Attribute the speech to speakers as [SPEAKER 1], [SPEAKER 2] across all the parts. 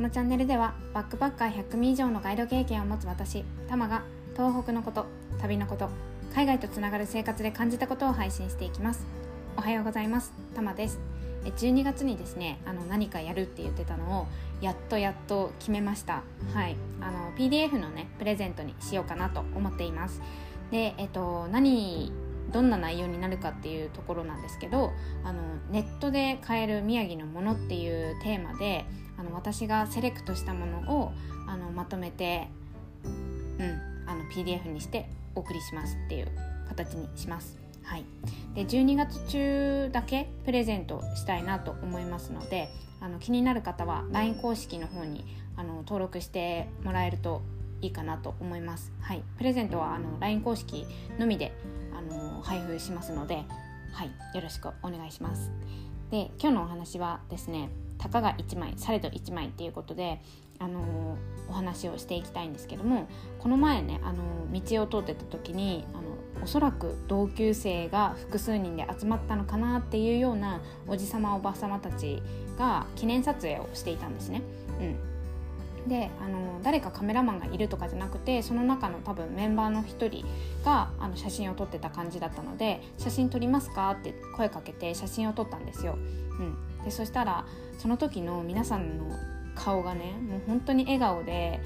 [SPEAKER 1] このチャンネルではバックパッカー100組以上のガイド経験を持つ私タマが東北のこと旅のこと海外とつながる生活で感じたことを配信していきます。おはようございます。タマです。12月にですねあの何かやるって言ってたのをやっとやっと決めました。はい。あの PDF のねプレゼントにしようかなと思っています。でえっと何どんな内容になるかっていうところなんですけどあのネットで買える宮城のものっていうテーマであの私がセレクトしたものをあのまとめて、うん、あの PDF にしてお送りしますっていう形にします。はい、で12月中だけプレゼントしたいなと思いますのであの気になる方は LINE 公式の方にあの登録してもらえるといいかなと思います。はい、プレゼントはあの LINE 公式のみであの配布しますので、はい、よろしくお願いします。で今日のお話はですねたかが1枚されど1枚っていうことで、あのお話をしていきたいんですけどもこの前ね、あの道を通ってた時にあのおそらく同級生が複数人で集まったのかなっていうようなおじさまおばさまたちが記念撮影をしていたんですね。うんであの誰かカメラマンがいるとかじゃなくてその中の多分メンバーの一人があの写真を撮ってた感じだったので「写真撮りますか?」って声かけて写真を撮ったんですよ。うん、でそしたらその時の皆さんの顔がねもう本当に笑顔で、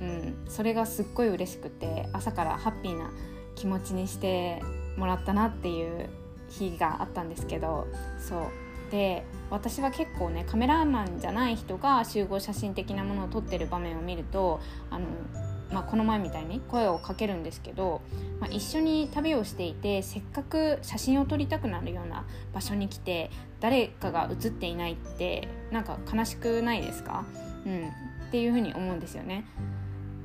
[SPEAKER 1] うん、それがすっごい嬉しくて朝からハッピーな気持ちにしてもらったなっていう日があったんですけどそうで私は結構ねカメラマンじゃない人が集合写真的なものを撮ってる場面を見るとあの、まあ、この前みたいに声をかけるんですけど、まあ、一緒に旅をしていてせっかく写真を撮りたくなるような場所に来て誰かが写っていないってなんか悲しくないですか、うん、っていうふうに思うんですよね。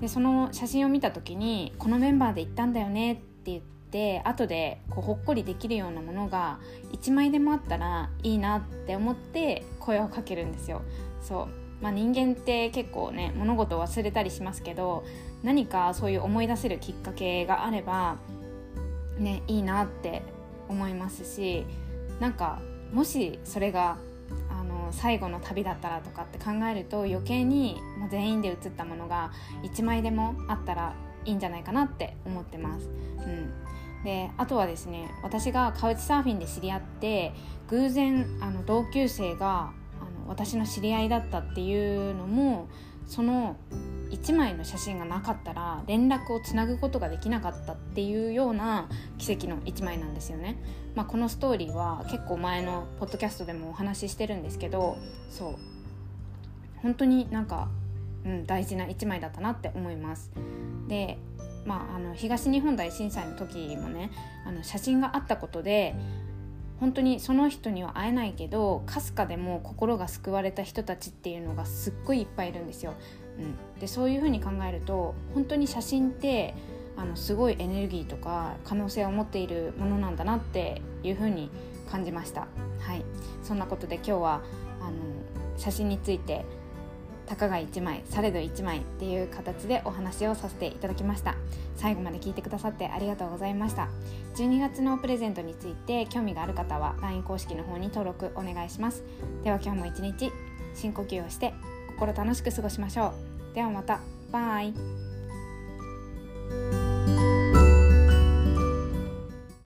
[SPEAKER 1] でその写真を見た時にこのメンバーで行ったんだよねって言ってて後でこうほっこりできるようなものが1枚でもあったらいいなって思って声をかけるんですよ。そうまあ、人間って結構ね物事を忘れたりしますけど何かそういう思い出せるきっかけがあればねいいなって思いますしなんかもしそれがあの最後の旅だったらとかって考えると余計にもう全員で写ったものが1枚でもあったらいいんじゃないかなって思ってます。うん、であとはですね私がカウチサーフィンで知り合って偶然あの同級生があの私の知り合いだったっていうのもその1枚の写真がなかったら連絡をつなぐことができなかったっていうような奇跡の1枚なんですよね。まあ、このストーリーは結構前のポッドキャストでもお話ししてるんですけどそう本当になんか、うん、大事な1枚だったなって思います。でまあ、あの東日本大震災の時もねあの写真があったことで本当にその人には会えないけどかすかでも心が救われた人たちっていうのがすっごいいっぱいいるんですよ。うん、でそういうふうに考えると本当に写真ってあのすごいエネルギーとか可能性を持っているものなんだなっていうふうに感じました。はい、そんなことで今日はあの写真についてたかが1枚されど1枚っていう形でお話をさせていただきました。最後まで聞いてくださってありがとうございました。12月のプレゼントについて興味がある方は LINE 公式の方に登録お願いします。では今日も一日深呼吸をして心楽しく過ごしましょう。ではまた。バイ。